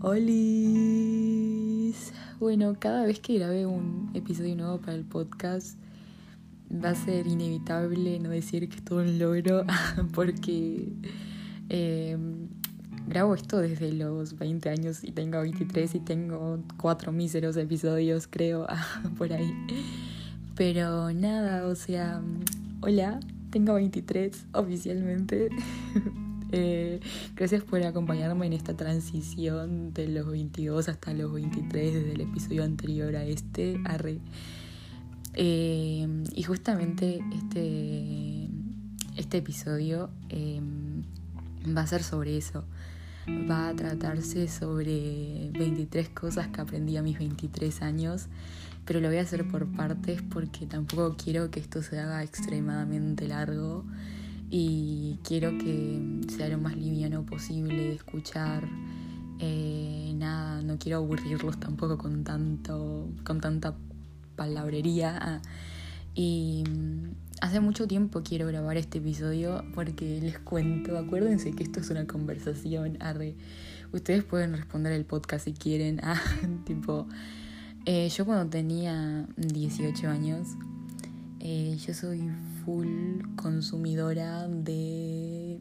Olis. Bueno, cada vez que grabe un episodio nuevo para el podcast va a ser inevitable no decir que es todo un logro porque em, grabo esto desde los 20 años y tengo 23 y tengo cuatro míseros episodios creo por ahí. Pero nada, o sea, hola, tengo 23 oficialmente. Eh, gracias por acompañarme en esta transición de los 22 hasta los 23 desde el episodio anterior a este. Arre. Eh, y justamente este, este episodio em, va a ser sobre eso. Va a tratarse sobre 23 cosas que aprendí a mis 23 años, pero lo voy a hacer por partes porque tampoco quiero que esto se haga extremadamente largo y quiero que sea lo más liviano posible de escuchar. Eh, nada, no quiero aburrirlos tampoco con tanto, con tanta palabrería. Y mm, hace mucho tiempo quiero grabar este episodio porque les cuento, acuérdense que esto es una conversación, arre. Ustedes pueden responder el podcast si quieren. Ah, tipo, eh, yo cuando tenía 18 años, eh, yo soy full consumidora de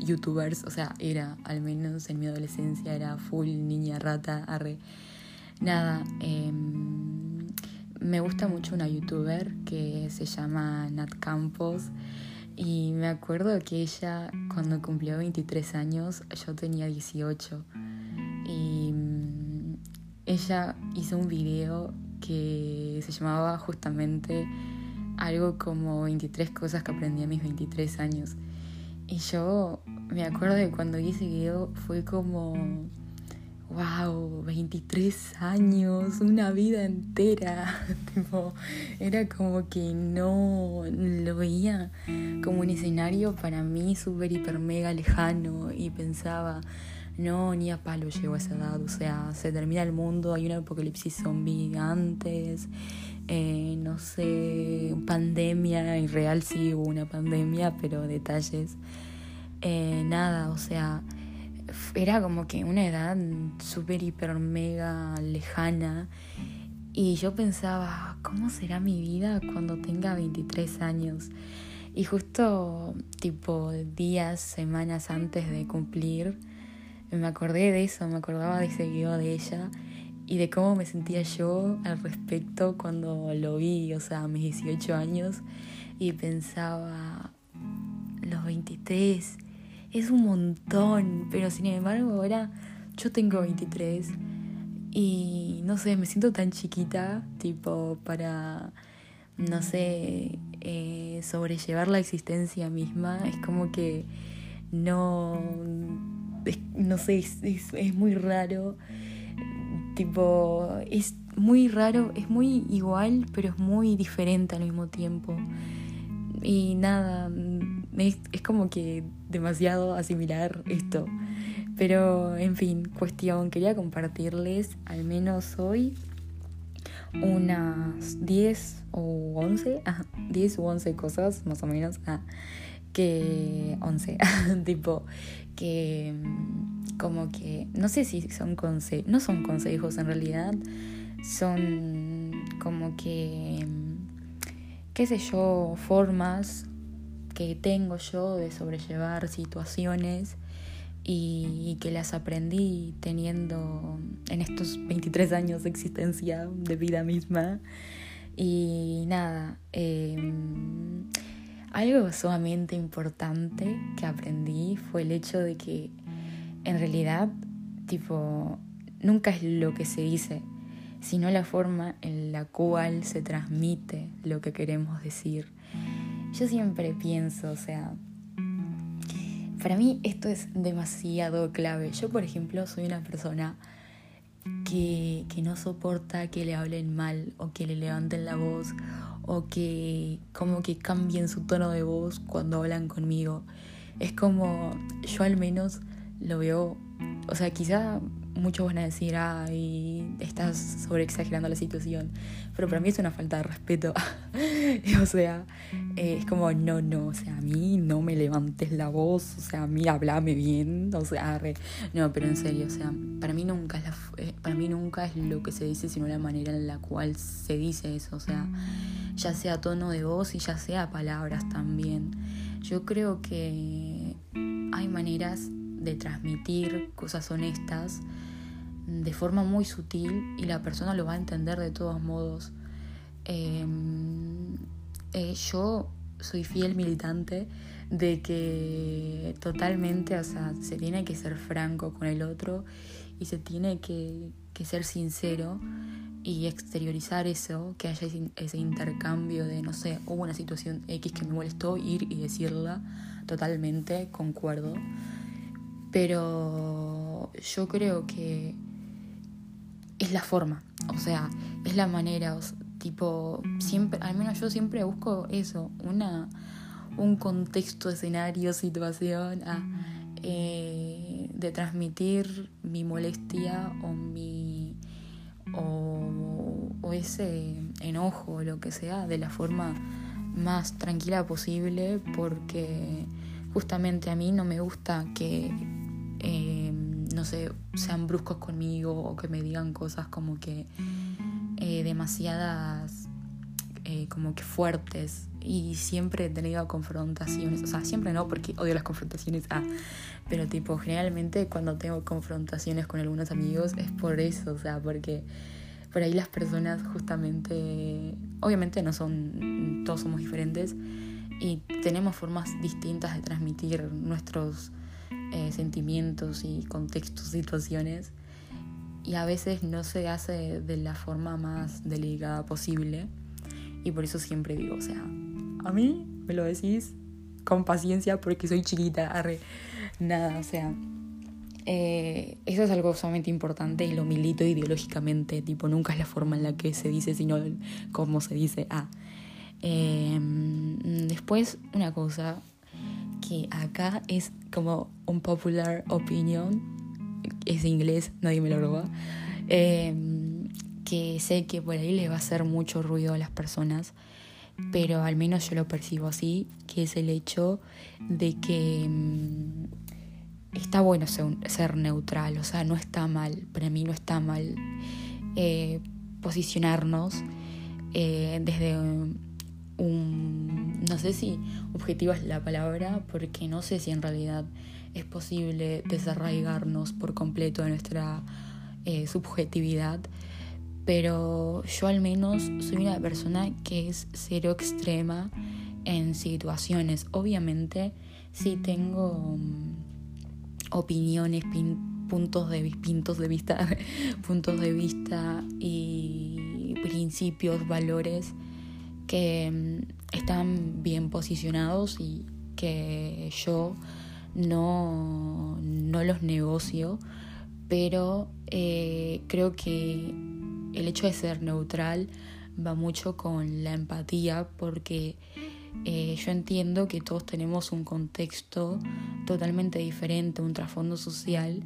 youtubers, o sea, era, al menos en mi adolescencia, era full niña rata, arre. Nada, em, me gusta mucho una youtuber que se llama Nat Campos y me acuerdo que ella cuando cumplió 23 años yo tenía 18 y mm, ella hizo un video que se llamaba justamente algo como 23 cosas que aprendí a mis 23 años. Y yo me acuerdo de cuando vi ese video fue como, wow, 23 años, una vida entera. tipo, era como que no lo veía como un escenario para mí súper, hiper, mega lejano y pensaba, no, ni a palo llego a esa edad, o sea, se termina el mundo, hay un apocalipsis zombie antes, eh, no sé, pandemia, en real sí hubo una pandemia, pero detalles, eh, nada, o sea, era como que una edad súper, hiper, mega lejana. Y yo pensaba, ¿cómo será mi vida cuando tenga 23 años? Y justo tipo días, semanas antes de cumplir, me acordé de eso, me acordaba de ese video de ella y de cómo me sentía yo al respecto cuando lo vi, o sea, a mis 18 años, y pensaba, los 23 es un montón, pero sin embargo ahora yo tengo 23 y no sé, me siento tan chiquita, tipo, para, no sé, eh, sobrellevar la existencia misma, es como que no, no sé, es muy raro Tipo, es muy raro, es muy igual, pero es muy diferente al mismo tiempo. Y nada, es, como que demasiado asimilar esto. Pero, en fin, cuestión, quería compartirles al menos hoy unas 10 o 11, 10 u 11 cosas más o menos, ah, que 11, tipo, que como que, no sé si son consejos, no son consejos en realidad, son como que, qué sé yo, formas que tengo yo de sobrellevar situaciones y, que las aprendí teniendo en estos 23 años de existencia de vida misma. Y nada, em, algo sumamente importante que aprendí fue el hecho de que en realidad, tipo, nunca es lo que se dice, sino la forma en la cual se transmite lo que queremos decir. Yo siempre pienso, o sea, para mí esto es demasiado clave. Yo, por ejemplo, soy una persona que, que, no soporta que le hablen mal o que le levanten la voz o que como que cambien su tono de voz cuando hablan conmigo. Es como yo al menos lo veo o sea, quizá muchos van a decir, ay, estás sobre exagerando la situación, pero para mí es una falta de respeto. o sea, eh, es como, no, no, o sea, a mí no me levantes la voz, o sea, a mí hablame bien, o sea, no, pero en serio, o sea, para mí nunca es la, eh, para mí nunca es lo que se dice, sino la manera en la cual se dice eso, o sea, ya sea tono de voz y ya sea palabras también. Yo creo que hay maneras de transmitir cosas honestas de forma muy sutil y la persona lo va a entender de todos modos. Em, eh, yo soy fiel militante de que totalmente, o sea, se tiene que ser franco con el otro y se tiene que, que ser sincero y exteriorizar eso, que haya ese intercambio de, no sé, hubo una situación X que me molestó, ir y decirla totalmente, concuerdo. Pero yo creo que es la forma, o sea, es la manera, tipo, siempre, al menos yo siempre busco eso, una, un contexto, escenario, situación eh, de transmitir mi molestia o mi o ese enojo o lo que sea de la forma más tranquila posible porque justamente a mí no me gusta que Em, no sé, sean bruscos conmigo o que me digan cosas como que eh, demasiadas, eh, como que fuertes. Y siempre he tenido confrontaciones, o sea, siempre no, porque odio las confrontaciones, ah, pero tipo, generalmente cuando tengo confrontaciones con algunos amigos es por eso, o sea, porque por ahí las personas justamente, obviamente no son, todos somos diferentes y tenemos formas distintas de transmitir nuestros eh, sentimientos y contextos, situaciones, y a veces no se hace de la forma más delicada posible. Y por eso siempre digo, o sea, a mí me lo decís con paciencia porque soy chiquita, arre, nada, o sea, eh, eso es algo sumamente importante y lo milito ideológicamente, tipo, nunca es la forma en la que se dice, sino cómo se dice. Ah. Em, después, una cosa acá es como un popular opinion, es inglés, nadie me lo roba, em, que sé que por ahí le va a hacer mucho ruido a las personas, pero al menos yo lo percibo así, que es el hecho de que em, está bueno ser, neutral, o sea, no está mal, para mí no está mal eh, posicionarnos eh, desde un, no sé si objetivo es la palabra, porque no sé si en realidad es posible desarraigarnos por completo de nuestra eh, subjetividad, pero yo al menos soy una persona que es cero extrema en situaciones. Obviamente sí tengo mm, opiniones, puntos de, puntos de vista, puntos de vista y principios, valores que mm, están bien posicionados y que yo no, no los negocio, pero eh, creo que el hecho de ser neutral va mucho con la empatía porque eh, yo entiendo que todos tenemos un contexto totalmente diferente, un trasfondo social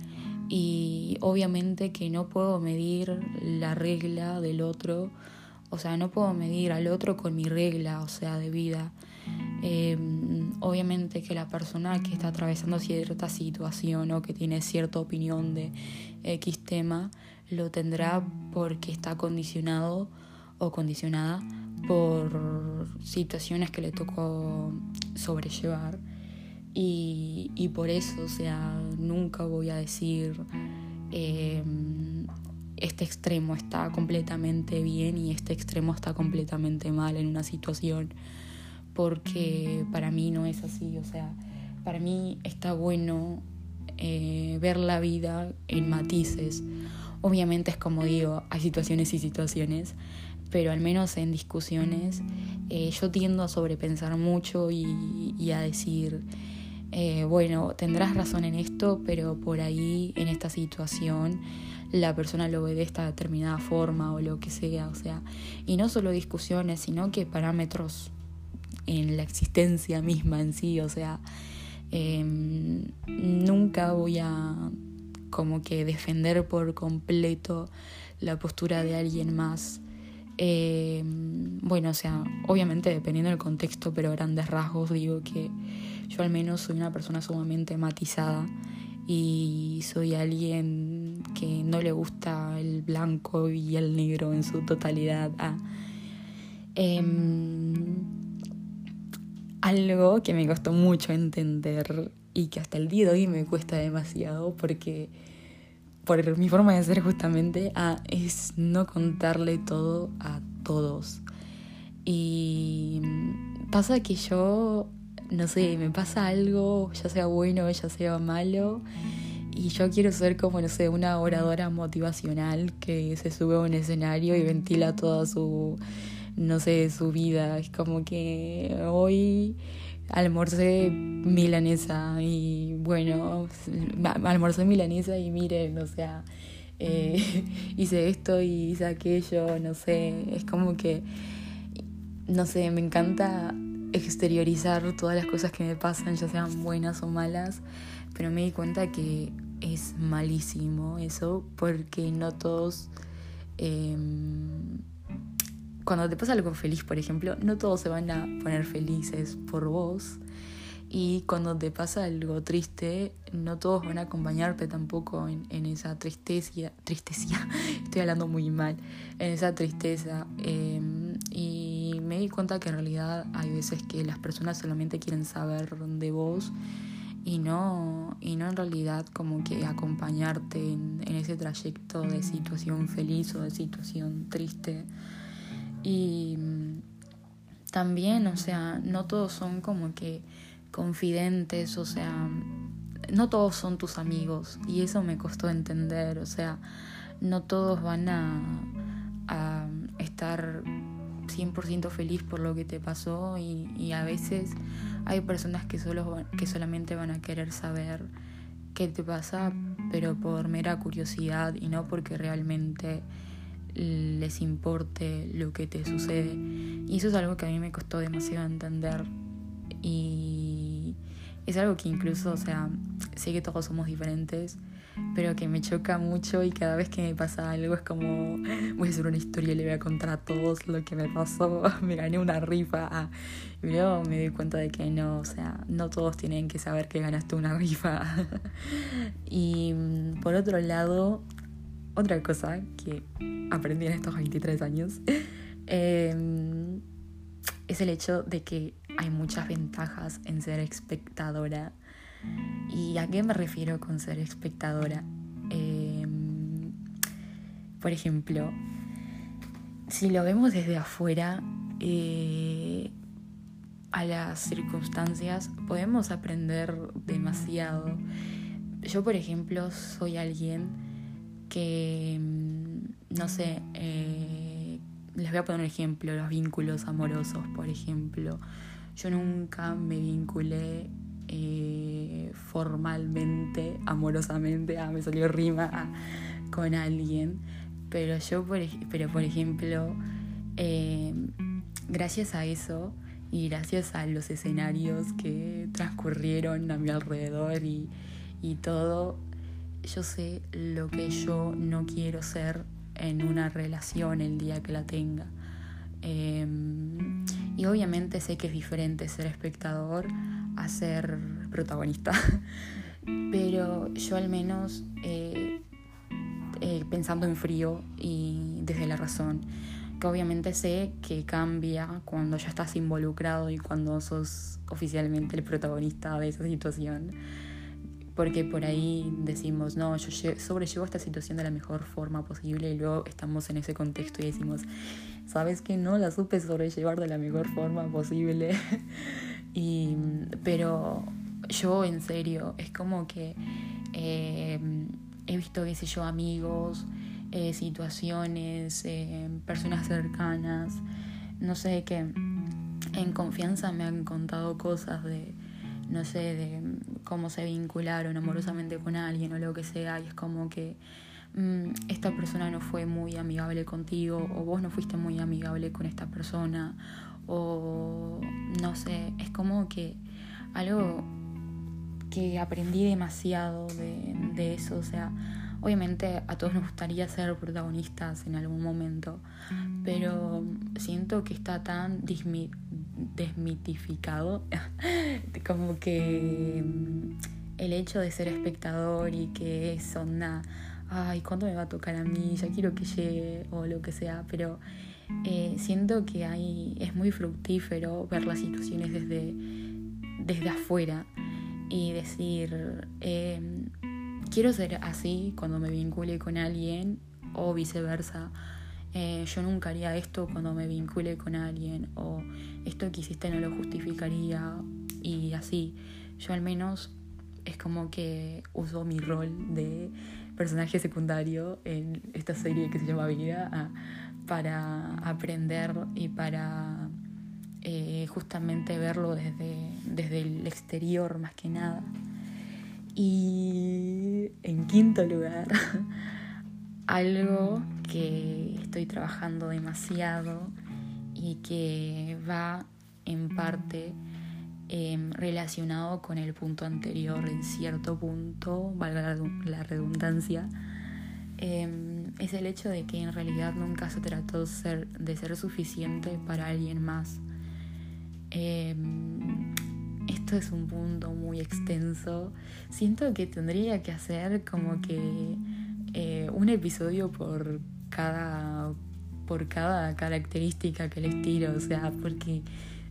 y obviamente que no puedo medir la regla del otro o sea, no puedo medir al otro con mi regla, o sea, de vida. Em, obviamente que la persona que está atravesando cierta situación o que tiene cierta opinión de X tema, lo tendrá porque está condicionado o condicionada por situaciones que le tocó sobrellevar. Y, por eso, o sea, nunca voy a decir... Eh, este extremo está completamente bien y este extremo está completamente mal en una situación, porque para mí no es así, o sea, para mí está bueno eh, ver la vida en matices. Obviamente es como digo, hay situaciones y situaciones, pero al menos en discusiones eh, yo tiendo a sobrepensar mucho y, a decir, eh, bueno, tendrás razón en esto, pero por ahí, en esta situación, la persona lo ve de esta determinada forma o lo que sea, o sea, y no solo discusiones, sino que parámetros en la existencia misma en sí, o sea, em, nunca voy a como que defender por completo la postura de alguien más. Eh, bueno, o sea, obviamente dependiendo del contexto, pero grandes rasgos digo que yo al menos soy una persona sumamente matizada y soy alguien que no le gusta el blanco y el negro en su totalidad. Ah, em, algo que me costó mucho entender y que hasta el día de hoy me cuesta demasiado porque por mi forma de ser justamente ah, es no contarle todo a todos. Y pasa que yo, no sé, me pasa algo, ya sea bueno, ya sea malo, y yo quiero ser como, no sé, una oradora motivacional que se sube a un escenario y ventila toda su, no sé, su vida. Es como que hoy almorcé milanesa y bueno, almorcé milanesa y miren, o sea, eh, hice esto y hice aquello, no sé, es como que, no sé, me encanta exteriorizar todas las cosas que me pasan, ya sean buenas o malas, pero me di cuenta que es malísimo eso porque no todos... Eh, cuando te pasa algo feliz, por ejemplo, no todos se van a poner felices por vos. Y cuando te pasa algo triste, no todos van a acompañarte tampoco en, esa tristeza. Tristeza, estoy hablando muy mal. En esa tristeza. Em, me di cuenta que en realidad hay veces que las personas solamente quieren saber de vos y no, y no en realidad como que acompañarte en, ese trayecto de situación feliz o de situación triste. Y mm, también, o sea, no todos son como que confidentes, o sea, no todos son tus amigos y eso me costó entender, o sea, no todos van a estar 100% feliz por lo que te pasó y, a veces hay personas que, solo, que solamente van a querer saber qué te pasa, pero por mera curiosidad y no porque realmente les importe lo que te sucede. Y eso es algo que a mí me costó demasiado entender. Y es algo que incluso, o sea, sé que todos somos diferentes, pero que me choca mucho y cada vez que me pasa algo es como, voy a hacer una historia y le voy a contar a todos lo que me pasó, me gané una rifa. y luego me di cuenta de que no, o sea, no todos tienen que saber que ganaste una rifa. y mm, por otro lado, otra cosa que aprendí en estos 23 años em, es el hecho de que hay muchas ventajas en ser espectadora. ¿Y a qué me refiero con ser espectadora? Em, por ejemplo, si lo vemos desde afuera, eh, a las circunstancias, podemos aprender demasiado. Yo, por ejemplo, soy alguien que, mm, no sé, eh, les voy a poner un ejemplo, los vínculos amorosos, por ejemplo. Yo nunca me vinculé eh, formalmente, amorosamente, ah, me salió rima, ah, con alguien, pero yo, por, pero por ejemplo, eh, gracias a eso y gracias a los escenarios que transcurrieron a mi alrededor y, y todo, yo sé lo que yo no quiero ser en una relación el día que la tenga. Em, y obviamente sé que es diferente ser espectador a ser protagonista. Pero yo al menos, eh, eh, pensando en frío y desde la razón, que obviamente sé que cambia cuando ya estás involucrado y cuando sos oficialmente el protagonista de esa situación porque por ahí decimos, no, yo sobrellevo esta situación de la mejor forma posible y luego estamos en ese contexto y decimos, sabes que no la supe sobrellevar de la mejor forma posible. y, pero yo en serio, es como que eh, he visto, qué sé yo, amigos, eh, situaciones, eh, personas cercanas, no sé, que en confianza me han contado cosas de no sé, de cómo se vincularon amorosamente con alguien o lo que sea, y es como que mm, esta persona no fue muy amigable contigo, o vos no fuiste muy amigable con esta persona, o no sé, es como que algo que aprendí demasiado de, eso, o sea, Obviamente a todos nos gustaría ser protagonistas en algún momento, pero siento que está tan desmitificado como que mm, el hecho de ser espectador y que es onda, ay, ¿cuándo me va a tocar a mí? Ya quiero que llegue o lo que sea, pero eh, siento que hay, es muy fructífero ver las situaciones desde, desde afuera y decir, em, quiero ser así cuando me vincule con alguien o viceversa. Eh, yo nunca haría esto cuando me vincule con alguien o esto que hiciste no lo justificaría y así. Yo al menos es como que uso mi rol de personaje secundario en esta serie que se llama Vida ah, para aprender y para eh, justamente verlo desde, desde el exterior más que nada. Y en quinto lugar, algo que estoy trabajando demasiado y que va en parte em, relacionado con el punto anterior en cierto punto, valga la redundancia, em, es el hecho de que en realidad nunca se trató de ser, de ser suficiente para alguien más. Em, esto es un punto muy extenso. Siento que tendría que hacer como que eh, un episodio por cada, por cada característica que les tiro, o sea, porque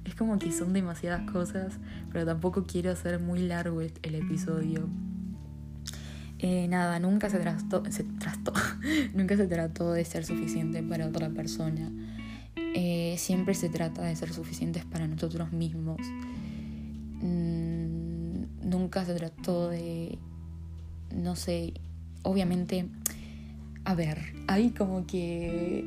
es como que son demasiadas cosas, pero tampoco quiero hacer muy largo el, episodio. Eh, nada, nunca se trató, se trató, nunca se trató de ser suficiente para otra persona. Eh, siempre se trata de ser suficientes para nosotros mismos. Mm, nunca se trató de, no sé, obviamente, a ver, hay como que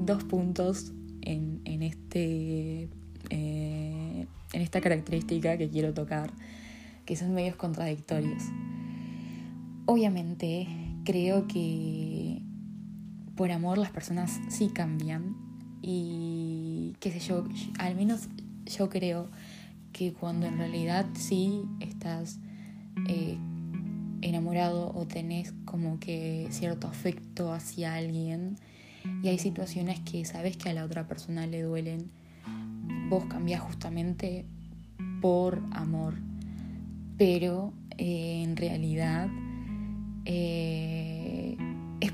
dos puntos en, en este, eh, en esta característica que quiero tocar, que son medios contradictorios. Obviamente, creo que por amor las personas sí cambian y qué sé yo, al menos yo creo que cuando en realidad sí estás eh, enamorado o tenés como que cierto afecto hacia alguien y hay situaciones que sabes que a la otra persona le duelen, vos cambiás justamente por amor. Pero eh, en realidad eh,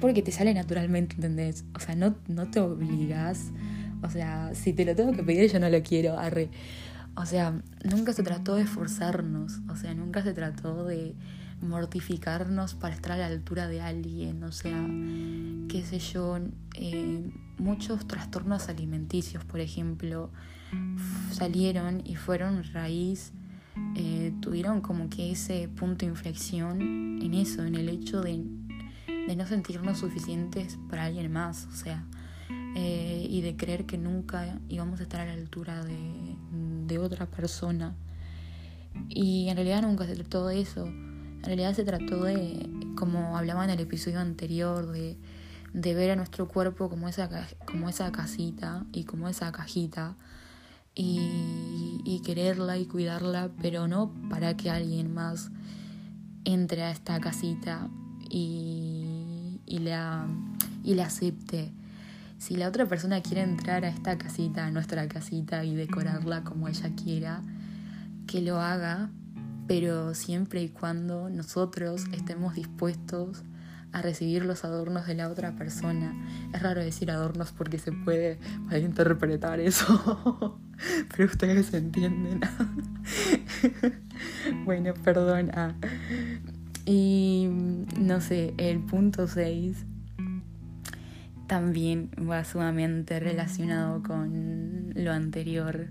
porque te sale naturalmente, ¿entendés? O sea, no, no te obligas. O sea, si te lo tengo que pedir, yo no lo quiero. Arre. O sea, nunca se trató de forzarnos, o sea, nunca se trató de mortificarnos para estar a la altura de alguien, o sea, qué sé yo, eh, muchos trastornos alimenticios, por ejemplo, salieron y fueron raíz, eh, tuvieron como que ese punto de inflexión en eso, en el hecho de, de no sentirnos suficientes para alguien más, o sea, eh, y de creer que nunca íbamos a estar a la altura de, de otra persona. Y en realidad nunca se trató de eso. En realidad se trató de, como hablaba en el episodio anterior, de, de ver a nuestro cuerpo como esa, como esa casita y como esa cajita. Y, y quererla y cuidarla, pero no para que alguien más entre a esta casita y, y, la, y la acepte si la otra persona quiere entrar a esta casita, a nuestra casita, y decorarla como ella quiera, que lo haga, pero siempre y cuando nosotros estemos dispuestos a recibir los adornos de la otra persona. Es raro decir adornos porque se puede interpretar eso, pero ustedes entienden. bueno, perdona. Y no sé, el punto 6 también va sumamente relacionado con lo anterior,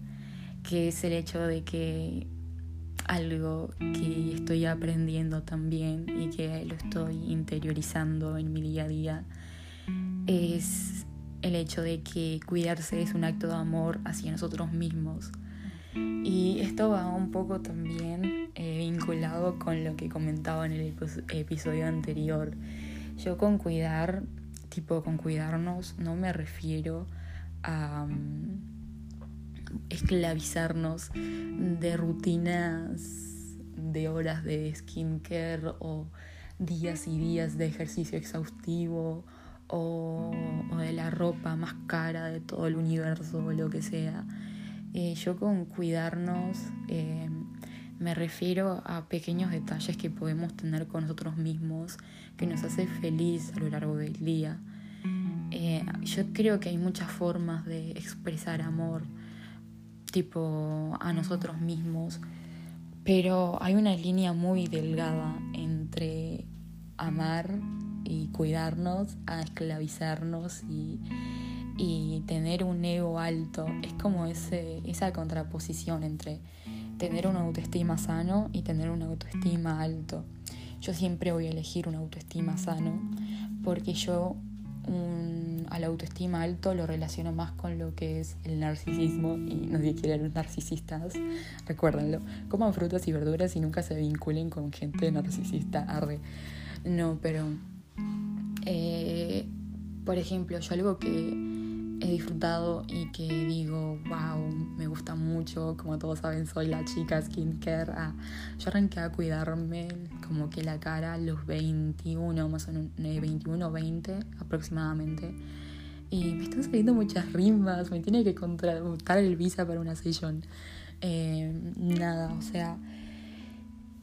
que es el hecho de que algo que estoy aprendiendo también y que lo estoy interiorizando en mi día a día es el hecho de que cuidarse es un acto de amor hacia nosotros mismos. Y esto va un poco también eh, vinculado con lo que comentaba en el episodio anterior. Yo con cuidar tipo con cuidarnos no me refiero a mm, esclavizarnos de rutinas de horas de skincare o días y días de ejercicio exhaustivo o, de la ropa más cara de todo el universo o lo que sea. Eh, yo con cuidarnos eh, me refiero a pequeños detalles que podemos tener con nosotros mismos, que nos hace feliz a lo largo del día. Eh, yo creo que hay muchas formas de expresar amor, tipo a nosotros mismos, pero hay una línea muy delgada entre amar y cuidarnos a esclavizarnos y, y tener un ego alto. Es como ese, esa contraposición entre tener una autoestima sano y tener una autoestima alto. Yo siempre voy a elegir una autoestima sano porque yo a la autoestima alto lo relaciono más con lo que es el narcisismo y nadie quiere los narcisistas, recuérdenlo. Coman frutas y verduras y nunca se vinculen con gente narcisista, arre. No, pero eh, por ejemplo, yo algo que he disfrutado y que mucho, como todos saben, soy la chica skincare. Ah, yo arranqué a cuidarme como que la cara los 21, más o menos 21 20 aproximadamente. Y me están saliendo muchas rimas, me tiene que contratar el visa para una sesión. Eh, nada, o sea,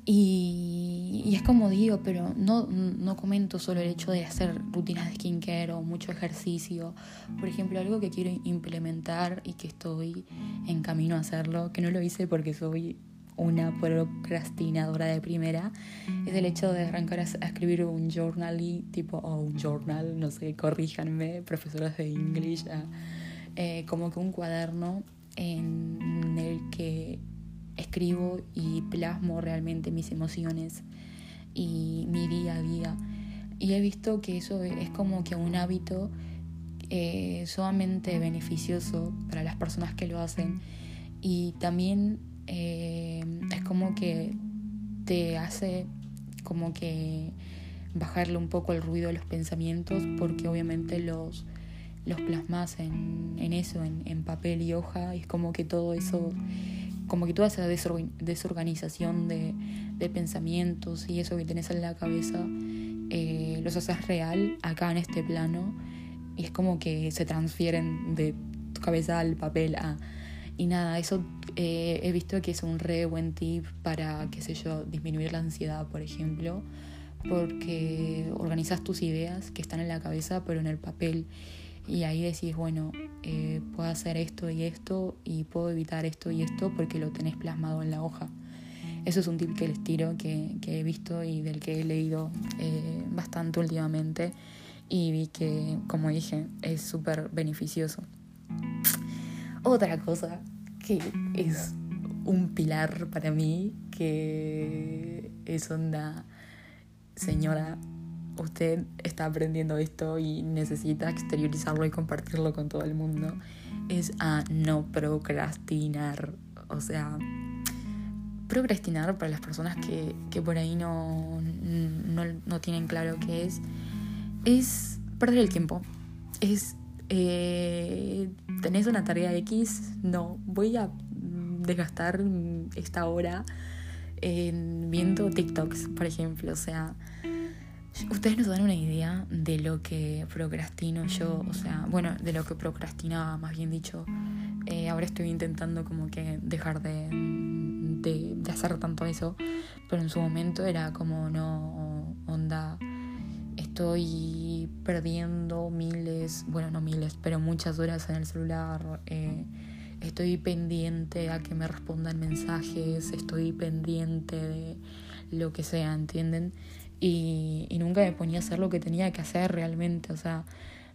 y, es como digo, pero no, no comento solo el hecho de hacer rutinas de skincare o mucho ejercicio. Por ejemplo, algo que quiero implementar y que estoy en camino a hacerlo, que no lo hice porque soy una procrastinadora de primera, es el hecho de arrancar a, escribir un journal tipo, o un journal, no sé, corríjanme, profesoras de English, eh, como que un cuaderno en el que escribo y plasmo realmente mis emociones y mi día a día. Y he visto que eso es como que un hábito eh, sumamente beneficioso para las personas que lo hacen y también eh, es como que te hace como que bajarle un poco el ruido de los pensamientos porque obviamente los, los plasmas en, en eso, en, en papel y hoja y es como que todo eso como que toda esa desorganización de, pensamientos y eso que tenés en la cabeza, eh, los haces real acá en este plano y es como que se transfieren de tu cabeza al papel a... Y nada, eso eh, he visto que es un re buen tip para, qué sé yo, disminuir la ansiedad, por ejemplo, porque organizas tus ideas que están en la cabeza pero en el papel y ahí decís, bueno, eh, puedo hacer esto y esto y puedo evitar esto y esto porque lo tenés plasmado en la hoja. Eso es un tip que les tiro, que, he visto y del que he leído eh, bastante últimamente y vi que, como dije, es súper beneficioso. Otra cosa que es un pilar para mí, que es onda, señora, usted está aprendiendo esto y necesita exteriorizarlo y compartirlo con todo el mundo, es a no procrastinar. O sea, procrastinar para las personas que, por ahí no, no, tienen claro qué es, es perder el tiempo. Es, eh, tenés una tarea X, no, voy a desgastar esta hora en viendo TikToks, por ejemplo. O sea, Ustedes nos dan una idea de lo que procrastino yo, o sea, bueno, de lo que procrastinaba, más bien dicho. Eh, ahora estoy intentando como que dejar de, de, hacer tanto eso, pero en su momento era como no onda. Estoy perdiendo miles, bueno, no miles, pero muchas horas en el celular. Eh, estoy pendiente a que me respondan mensajes, estoy pendiente de lo que sea, ¿entienden? Y, nunca me ponía a hacer lo que tenía que hacer realmente, o sea,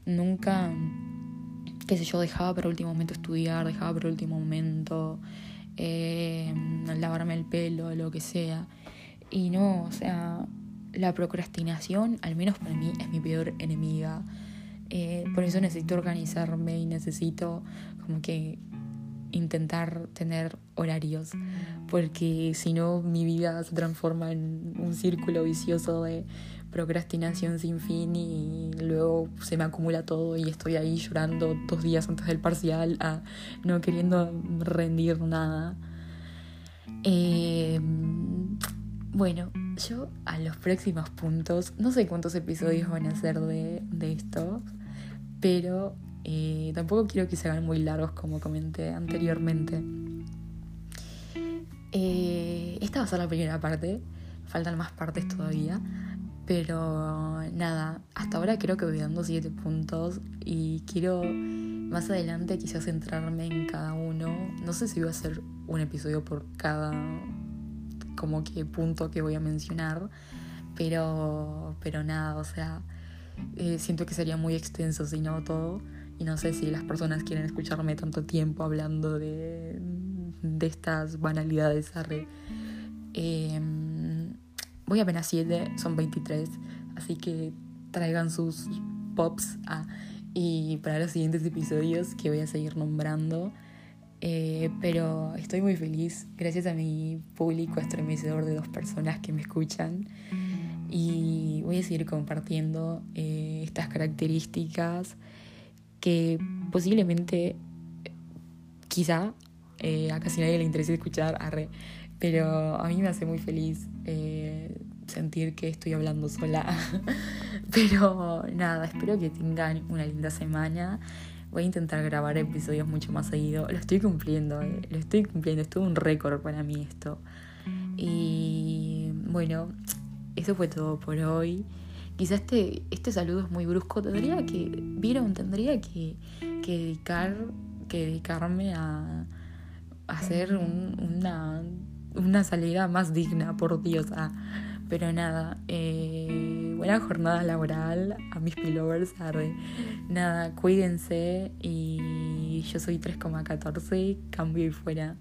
nunca, qué sé yo, dejaba para último momento estudiar, dejaba para último momento eh, lavarme el pelo, lo que sea. Y no, o sea, la procrastinación, al menos para mí, es mi peor enemiga. Eh, por eso necesito organizarme y necesito como que intentar tener horarios, porque si no mi vida se transforma en un círculo vicioso de procrastinación sin fin y luego se me acumula todo y estoy ahí llorando dos días antes del parcial, a, no queriendo rendir nada. Eh, Bueno, yo a los próximos puntos, no sé cuántos episodios van a ser de, de esto, pero tampoco quiero que se hagan muy largos como comenté anteriormente. Eh, esta va a ser la primera parte, faltan más partes todavía, pero nada, hasta ahora creo que voy dando 7 puntos y quiero más adelante quizás centrarme en cada uno. No sé si voy a hacer un episodio por cada como que punto que voy a mencionar, pero, pero nada, o sea, eh, siento que sería muy extenso si no todo. Y no sé si las personas quieren escucharme tanto tiempo hablando de, de estas banalidades. Eh, voy apenas 7, son 23, así que traigan sus pops y para los siguientes episodios que voy a seguir nombrando. Eh, pero estoy muy feliz gracias a mi público estremecedor de dos personas que me escuchan y voy a seguir compartiendo eh, estas características que posiblemente, quizá, eh, a casi nadie le interese escuchar, arre, pero a mí me hace muy feliz eh, sentir que estoy hablando sola. pero nada, espero que tengan una linda semana. Voy a intentar grabar episodios mucho más seguido. Lo estoy cumpliendo, eh, lo estoy cumpliendo. Es todo un récord para mí esto. Y bueno, eso fue todo por hoy quizá este, este saludo es muy brusco, tendría que, vieron, tendría que, que dedicar, que dedicarme a, hacer una, una salida más digna, por Dios. Ah. Pero nada, eh, buena jornada laboral a mis pilovers. Nada, cuídense y yo soy 3,14, cambio y fuera.